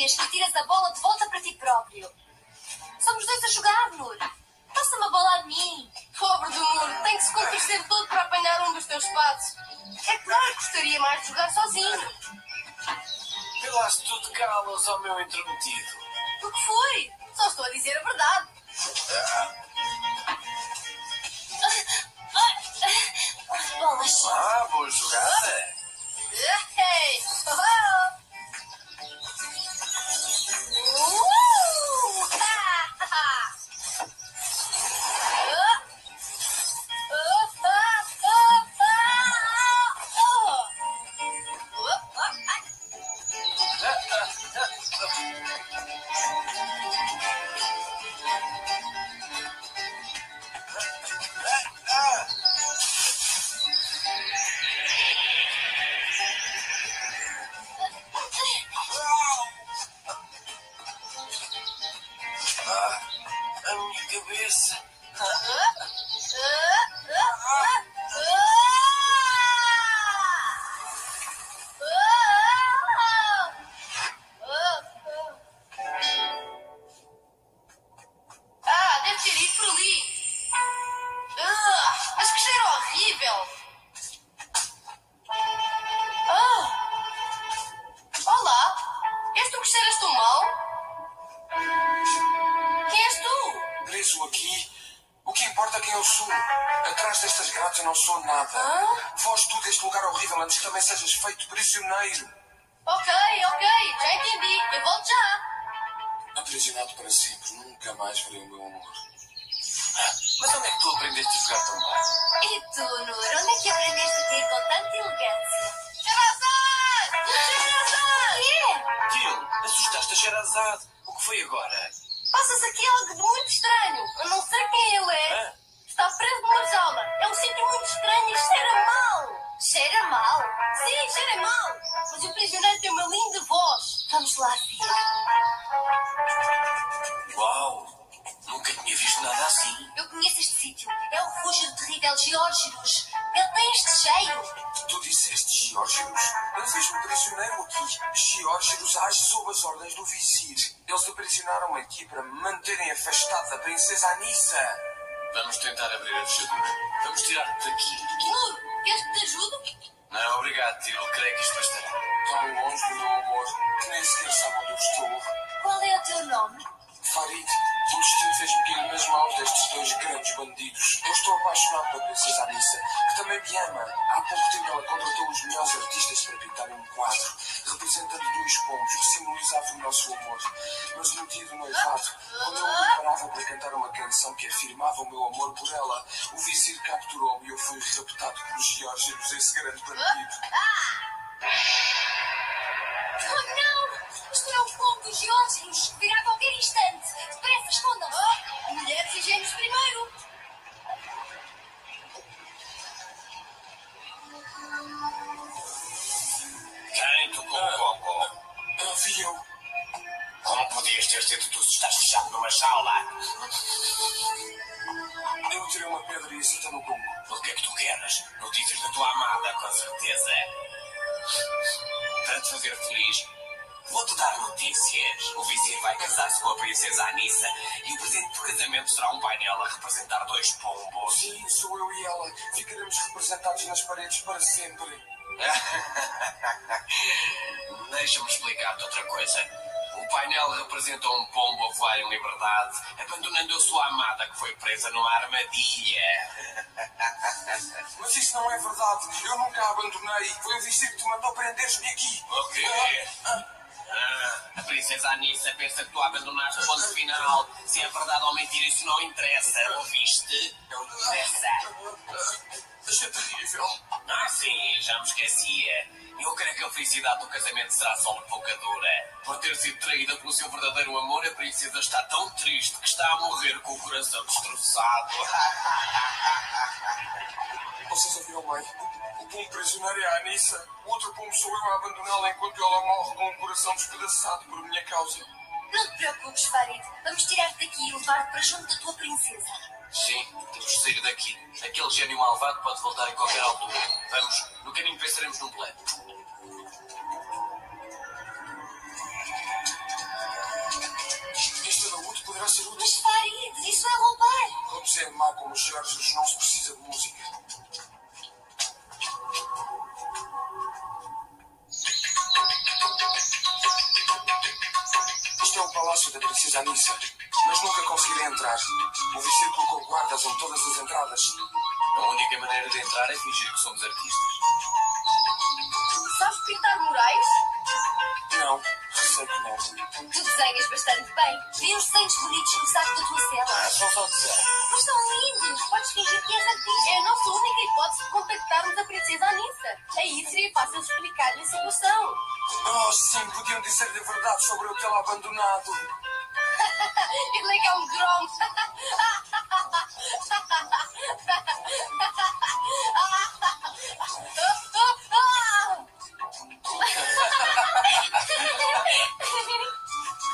vez que tiras a bola de volta para ti próprio. Somos dois a jogar, Nur. Passa-me a bola a mim. Pobre do Nur, tem que se contorcer todo para apanhar um dos teus patos. É claro que gostaria mais de jogar sozinho. Vê lá se tu te calas ao meu intrometido. O que foi? Só estou a dizer a verdade. Bolas. Ah, boa jogada. Ei! Oh! Eu não sou nada. Hã? Foge tu deste lugar horrível antes que também sejas feito prisioneiro. Ok, ok, já entendi. Eu volto já. Aprisionado para sempre, nunca mais verei o meu amor. Ah, mas onde é que tu aprendeste a jogar tão bem? E tu, Nur, onde é que aprendeste a ter com tanta elegância? Sherazade! Sherazade! Quê? Gil, assustaste a Sherazade. O que foi agora? Passa-se aqui algo muito estranho. Eu não sei quem ele é. Está preso numa jaula. É um sítio muito estranho e cheira mal. Cheira mal. Sim, cheira mal. Mas o prisioneiro tem uma linda voz. Vamos lá ver. Uau! Nunca tinha visto nada assim. Eu conheço este sítio. É o refúgio do terrível Geórgios. Ele tem este cheiro. Tu disseste Geórgios. Eu vejo-me prisioneiro aqui. Geórgios age sob as ordens do vizir. Eles aprisionaram-me aqui para me manterem afastado da princesa Anissa. Vamos tentar abrir a fechadura. Vamos tirar-te daqui. Nur, queres que te ajude? Não, obrigado, Tilo. Creio que isto bastará. Tão longe do meu amor que nem sequer sabe onde eu estou. Qual é o teu nome? Farid, o destino fez-me cair nas mãos destes dois grandes bandidos. Eu estou apaixonado pela princesa Anissa, que também me ama. Há pouco tempo ela contratou os melhores artistas para pintar um quadro, representando dois pombos que simbolizavam o nosso amor. Mas no dia do noivado, quando eu me preparava para cantar uma canção que afirmava o meu amor por ela, o vizir capturou-me e eu fui raptado pelos Geórgios, esse grande bandido. Oh, não! Isto é o povo dos Geórgios. Virá a qualquer instante. Depressa, escondam-se. Mulheres e gêmeos primeiro. Quem tocou o gongo? Havia Estás fechado numa jaula. Eu tirei uma pedra e acertei no gongo. O que é que tu queres? Notícias da tua amada, com certeza. Para te fazer feliz, vou-te dar notícias. O vizir vai casar-se com a princesa Anissa e o presente do casamento será um painel a representar dois pombos. Sim, sou eu e ela. Ficaremos representados nas paredes para sempre. Deixa-me explicar-te outra coisa. O painel representa um pombo a voar em liberdade, abandonando a sua amada que foi presa numa armadilha. Mas isso não é verdade. Eu nunca a abandonei. Foi o vizir que te mandou prender-me aqui. O quê? Ah, a princesa Anissa pensa que tu a abandonaste ponto final. Se é verdade ou mentira, isso não interessa. Ouviste? Não interessa. É terrível. Ah, sim, já me esquecia. Eu creio que a felicidade do casamento será só um pouca dura. Por ter sido traída pelo seu verdadeiro amor, a princesa está tão triste que está a morrer com o coração destroçado. Vocês ouviram bem? O pombo prisioneiro é a Anissa. O outro pombo sou eu a abandoná-la enquanto ela morre com o coração despedaçado por minha causa. Não te preocupes, Farid. Vamos tirar-te daqui e levar-te para junto da tua princesa. Sim, temos de sair daqui. Aquele gênio malvado pode voltar em qualquer altura. Vamos, no caminho pensaremos num plano. Este alaúde poderá ser útil. Mas Farid, isso é roubar. Quando se é mau como os Jorges, não se precisa de música. Isto é o palácio da princesa Anissa, mas nunca conseguirei entrar. O vizir colocou guardas em todas as entradas. A única maneira de entrar é fingir que somos artistas. Sabes pintar murais? Não, sei que não. Tu desenhas bastante bem. Vi uns desenhos bonitos no saco da tua cela. Ah, são só dizer. Mas são lindos. Podes fingir que és artista. É a nossa única hipótese de contactarmos a princesa Anissa. Aí seria fácil explicar-lhe a situação. Oh, sim, podiam dizer a verdade sobre eu tê-la abandonado. É que é um gromo.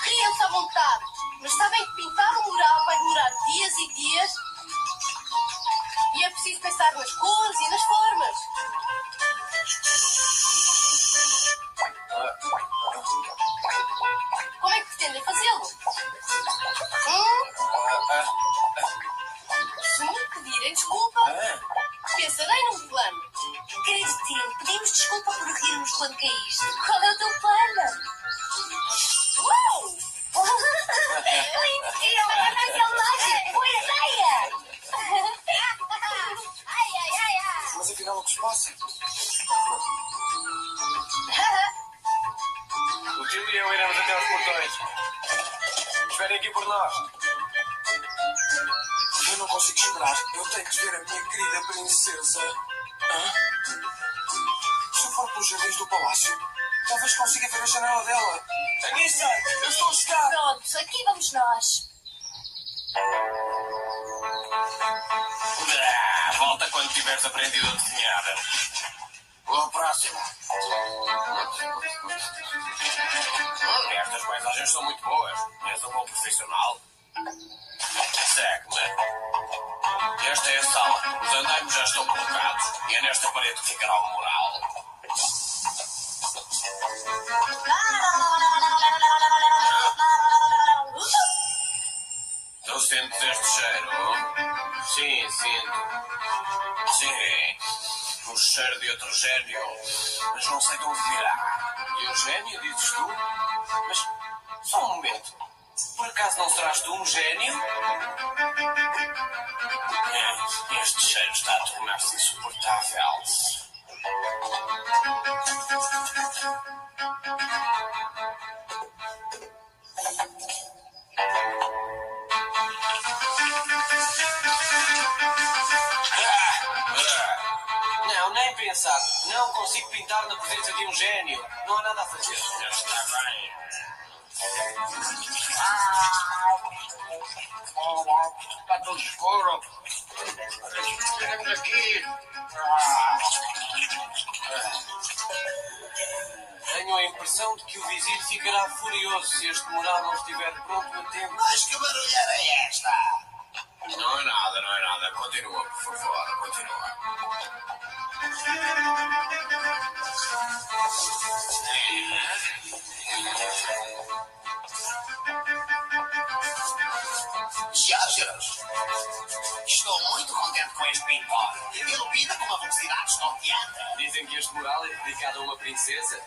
Riam-se à vontade. Mas sabem que pintar um mural vai demorar dias e dias. E é preciso pensar nas cores e nas Pelos jardins do palácio, talvez consiga ver a janela dela. Anissa, eu estou a chegar. Pronto, aqui vamos nós. Ah, volta quando tiveres aprendido a desenhar. O próximo. Estas paisagens são muito boas. És um bom profissional. Segue-me. Esta é a sala. Os andaimes já estão colocados. E é nesta parede que ficará o mural. Tu sentes este cheiro? Sim, sinto. Sim. O cheiro de outro gênio. Mas não sei de onde virá. E o gênio, dizes tu? Mas só um momento. Por acaso não serás tu um gênio? É, Este cheiro está a tornar-se insuportável. Pintar na presença de um gênio. Não há nada a fazer. Está bem. Está tudo escuro. Temos aqui. Tenho a impressão de que o vizir ficará furioso se este mural não estiver pronto a tempo. Mas que barulheira é esta? Não é nada, não é nada. Continua, por favor, continua. Jorge, estou muito contente com este pintor. Ilumina com uma velocidade estonteante. Dizem que este mural é dedicado a uma princesa.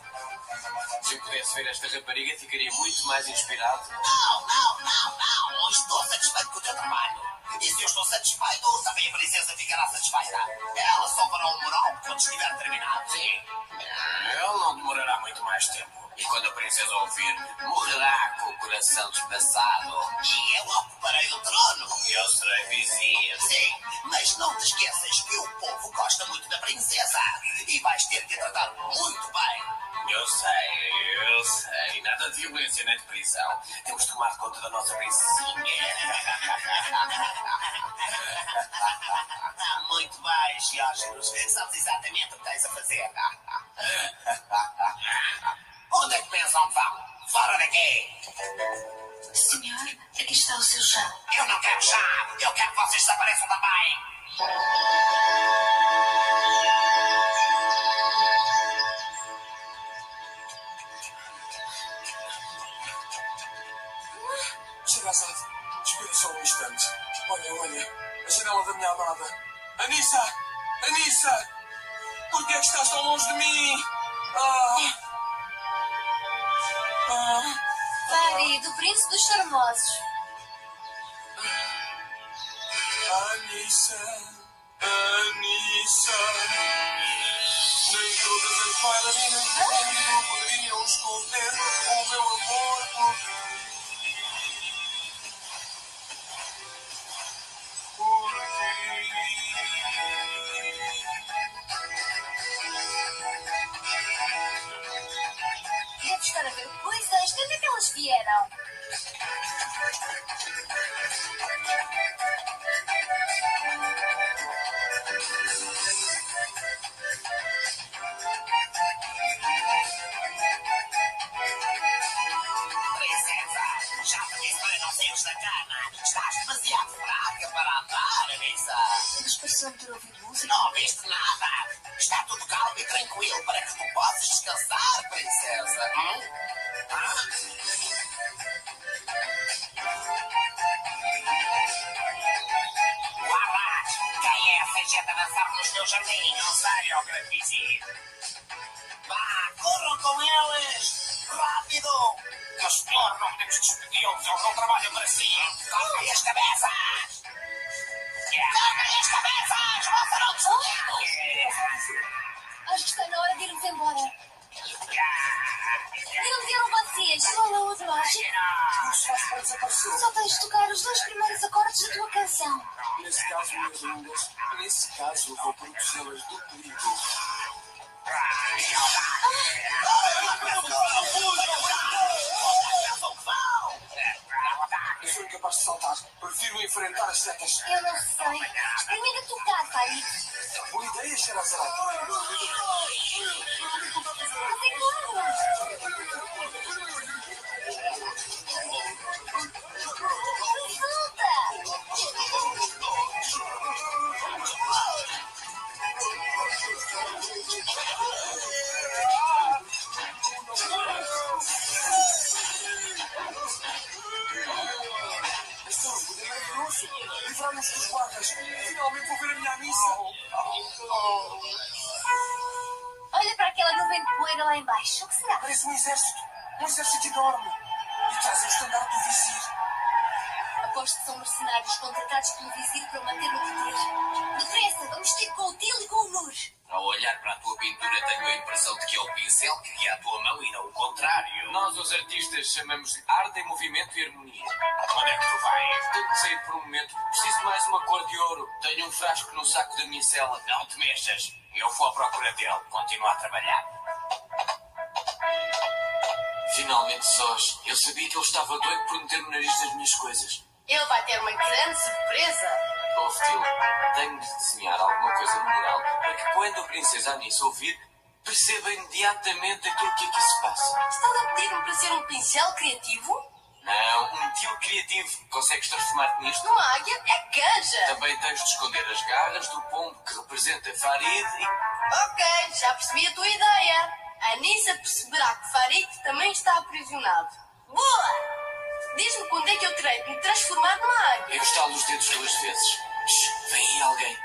Se eu pudesse ver esta rapariga, ficaria muito mais inspirado. Não, não, não, não. Não estou satisfeito com o teu trabalho. E se eu estou satisfeito, também a princesa ficará satisfeita. Ela só fará um mural quando estiver terminado. Sim. Ele não demorará muito mais tempo. E quando a princesa ouvir, morrerá com o coração despedaçado. E eu ocuparei o trono. Eu serei vizir. Sim, mas não te esqueças que o povo gosta muito da princesa. E vais ter que a tratar muito bem. Eu sei, eu sei. Nada de violência nem de prisão. Temos de tomar conta da nossa princesinha. Muito bem, Jorge. Sabes exatamente o que tens a fazer. Onde é que pensam que vão? Fora daqui! Senhor, aqui está o seu chá. Eu não quero chá! Eu quero que vocês desapareçam também! Sherazade, espera só um instante. Olha, olha, a janela da minha amada. Anissa! Anissa! Por que é que estás tão longe de mim? Ah! Ah! Marido, príncipe dos charmosos. Anissa! Anissa! Nem todas as bailarinas do mundo poderiam esconder o meu amor por é que elas vieram? Irmos embora. E não viram vocês? Qual é o outro para desaparecer. Só tens de tocar os dois primeiros acordes da tua canção. Nesse caso, minhas lindas, nesse caso, eu vou protegê-las do perigo. Eu sou incapaz de saltar. Prefiro enfrentar as setas. Eu não sei. Experimenta tocar, pai. Boa ideia, Sherazade. Mas é claro. Livrarmos dos guardas. Finalmente vou ver a minha missa. Olha para aquela nuvem de poeira lá embaixo. O que será? Parece um exército. Um exército enorme. E traz o estandarte do vizir. Aposto que são mercenários contratados pelo vizir para o manter no poder. Depressa, vamos ter com o Til e com o Nur. Ao olhar para a tua pintura, tenho a impressão de que é o pincel que guia a tua mão e não o contrário. Nós, os artistas, chamamos de arte em movimento e harmonia. Onde é que tu vais? Tenho de sair por um momento. Preciso de mais uma cor de ouro. Tenho um frasco no saco da minha cela. Não te mexas. Eu vou à procura dele. Continua a trabalhar. Finalmente sós. Eu sabia que ele estava doido por meter o nariz nas minhas coisas. Ele vai ter uma grande surpresa. Ouve, Tilo, tenho de desenhar alguma coisa no mural para que quando a princesa Anice ouvir, perceba imediatamente aquilo que aqui se passa. Estás a pedir-me para ser um pincel criativo? Não, um tio criativo. Consegues transformar-te nisto? Uma águia é canja. Também tens de esconder as garras do pombo que representa Farid e... Ok, já percebi a tua ideia. A Anissa perceberá que Farid também está aprisionado. Boa! Diz-me quando é que eu terei de me transformar numa águia. Eu estalo os dedos duas vezes. Shhh, vem aí alguém.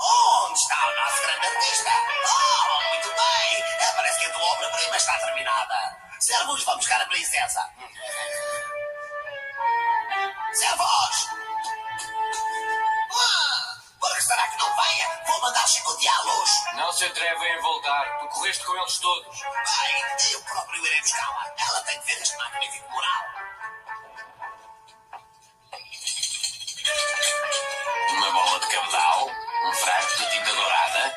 Onde está o nosso grande artista? Oh, muito bem! É, Parece que a tua obra-prima está terminada. Servos, vamos buscar a princesa. Servos! Ah, por que será que não venha? Vou mandar chicoteá-los. Não se atrevem a voltar. Tu correste com eles todos. Bem, eu próprio irei buscá-la. Ela tem que ver este magnífico mural. Cabedal, um frasco de tinta dourada.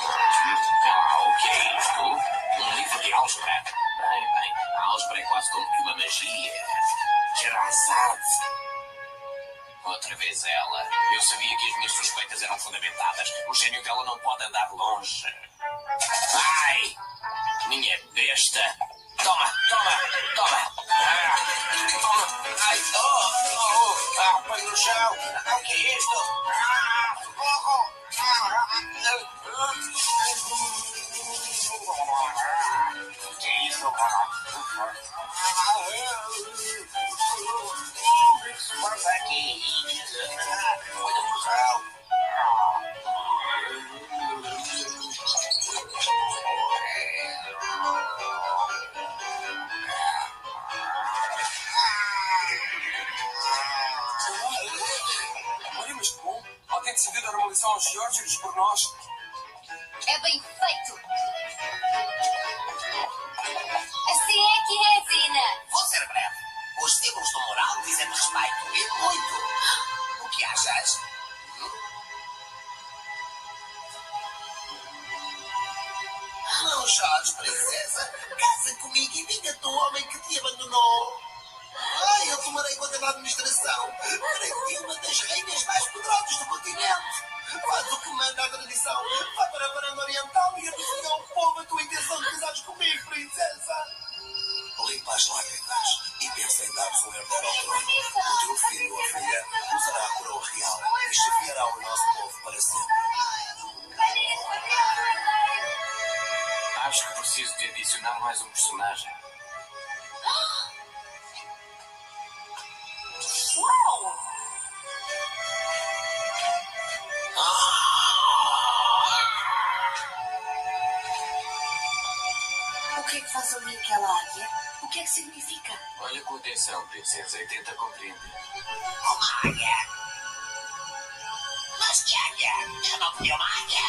Ah, o que é isto? Um livro de álgebra. Bem, bem, a álgebra é quase como que uma magia. Gerazade. Outra vez ela. Eu sabia que as minhas suspeitas eram fundamentadas. O gênio dela não pode andar longe. Ai! Minha besta! Toma, toma, toma! Ah! Ai, oh, oh, oh! Ah, põe no chão! Ah, o que é isto? Ah, oh, oh! Ah, que é isso? Passa aqui? Ah, no chão! Bom. Alguém decidiu dar uma lição aos Geórgios por nós. É bem feito. Assim é que é, Zina. Vou ser breve. Os símbolos do mural dizem-me respeito e muito. O que achas? Não chores, princesa. Casa comigo e vinga-te do homem que te abandonou. Ai, eu tomarei conta da administração. Farei-te uma das rainhas mais poderosas do continente. Faz o que manda a tradição. Vai para a varanda oriental e anuncia ao povo a tua intenção de casares comigo, princesa. Limpa as lágrimas e pensa em dar-nos um herdeiro ao trono. O teu filho ou filha usará a coroa real e chefiará o nosso povo para sempre. Acho que preciso de adicionar mais um personagem. Faz ali aquela águia? O que é que significa? Olha com atenção, princesa, e tenta compreender. Uma águia! Mas que águia? Eu não pedi uma águia!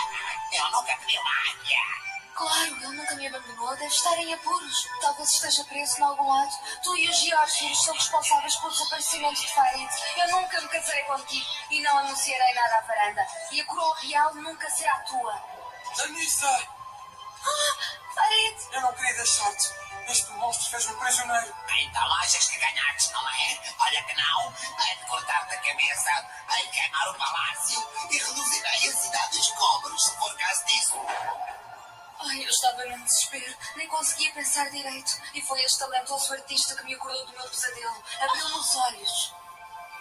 Eu nunca pedi uma águia! Claro, ele nunca me abandonou. Deve estar em apuros. Talvez esteja preso em algum lado. Tu e os Geórgios são responsáveis pelo desaparecimento de Farid. Eu nunca me casarei contigo e não anunciarei nada à varanda. E a coroa real nunca será tua. Anissa! Farid! Eu não queria deixar-te. Este monstro fez-me prisioneiro. Então achas que ganhaste, não é? Olha que não! Hei de cortar-te a cabeça, hei de queimar o palácio e reduzirei a cidade a escombros se for caso disso. Ai, eu estava num desespero. Nem conseguia pensar direito. E foi este talentoso artista que me acordou do meu pesadelo. Abriu-me os olhos.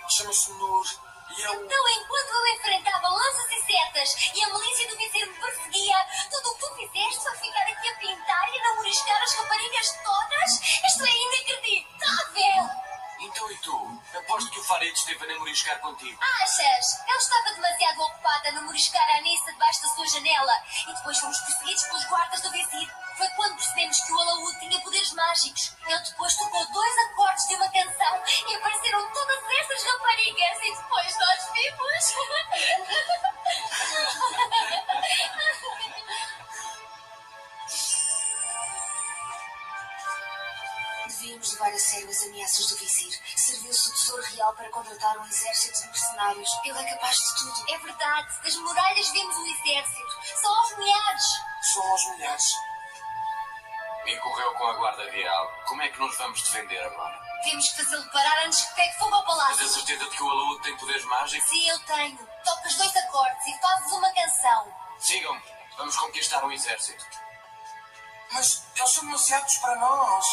Chama-se Nur. E ele... Então, enquanto ele enfrentava lanças e setas e a milícia do vizinho me perseguia, tudo o que tu fizeste foi ficar aqui a pintar e a namoriscar as raparigas todas? Isto é inacreditável! Então e tu? Aposto que o Farid esteve a namoriscar contigo. Achas? Eu estava demasiado ocupada a namoriscar a Anissa debaixo da sua janela e depois fomos perseguidos pelos guardas do vizir. Foi quando percebemos que o alaúde tinha poderes mágicos. Ele depois tocou dois acordes de uma canção e apareceram todas essas raparigas e depois nós vimos. Devíamos levar a sério as ameaças do vizir. Serviu-se do tesouro real para contratar um exército de mercenários. Ele é capaz de tudo. É verdade. Das muralhas vemos o exército. São aos milhares. São aos milhares. E correu com a guarda real. Como é que nos vamos defender agora? Temos que fazê-lo parar antes que pegue fogo ao Mas a palácio. certeza de que o alaúde tem poderes mágicos? Sim, eu tenho. Tocas dois acordes e fazes uma canção. Sigam-me. Vamos conquistar um exército. Mas eles são demasiados para nós.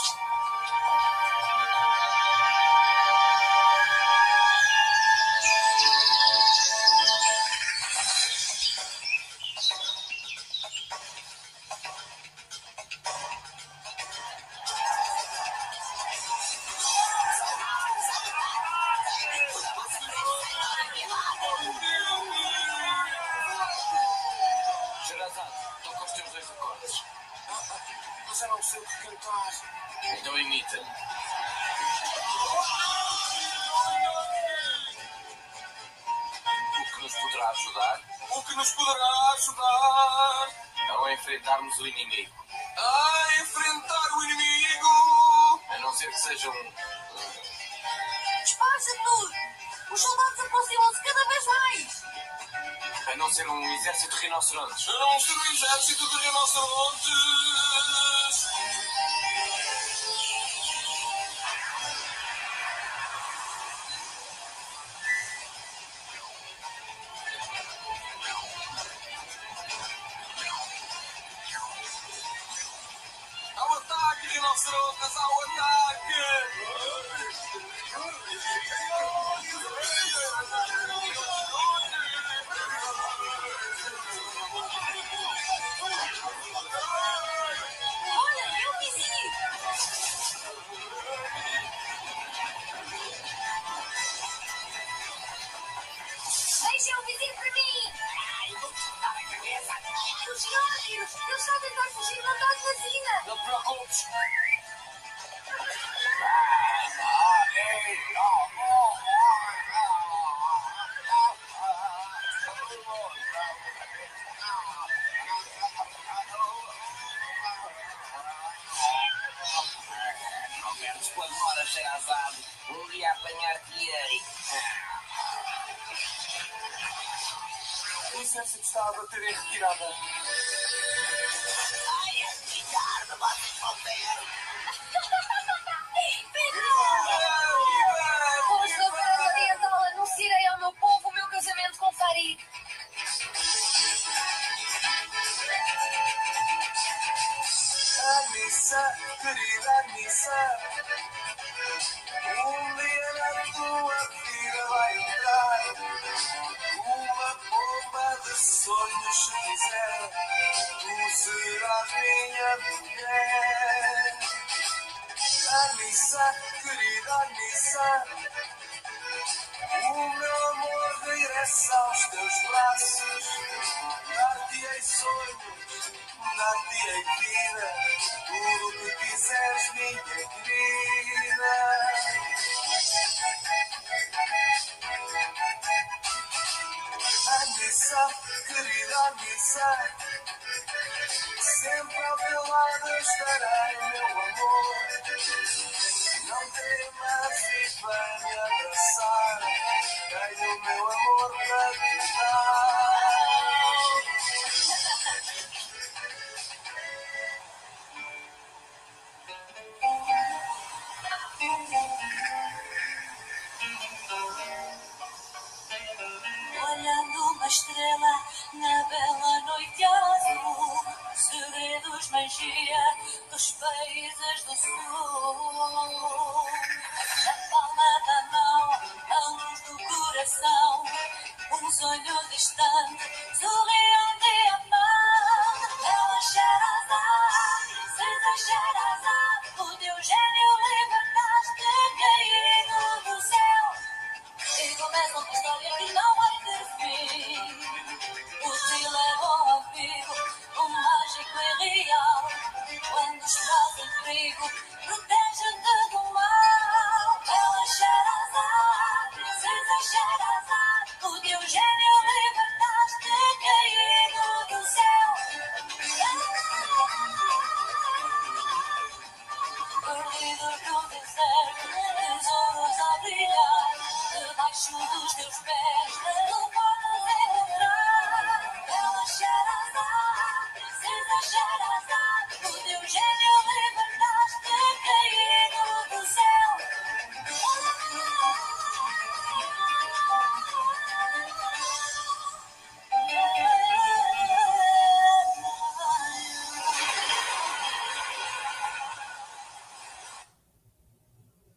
Então imita. O que nos poderá ajudar O que nos poderá ajudar ao enfrentarmos o inimigo. a enfrentar o inimigo? A não ser que seja um. Disfarça-te! Os soldados aproximam-se cada vez mais. A não ser um exército de rinocerontes. A não ser um exército de rinocerontes. Ele está a tentar fugir da da Zina. Não preocupes. Não perdes quando mora Sherazade. Um dia apanhar-te-ei. O exército está a bater tu serás minha mulher. Anissa, querida Anissa, o meu amor regressa aos teus braços, dar-te-ei sonhos, dar-te-ei vida, tudo que quiseres, minha querida. Anissa, querida Anissa, sempre ao teu lado estarei, meu amor. Não temas e vem me abraçar, tenho o meu amor para te dar. Magia dos países do sul. Revenge another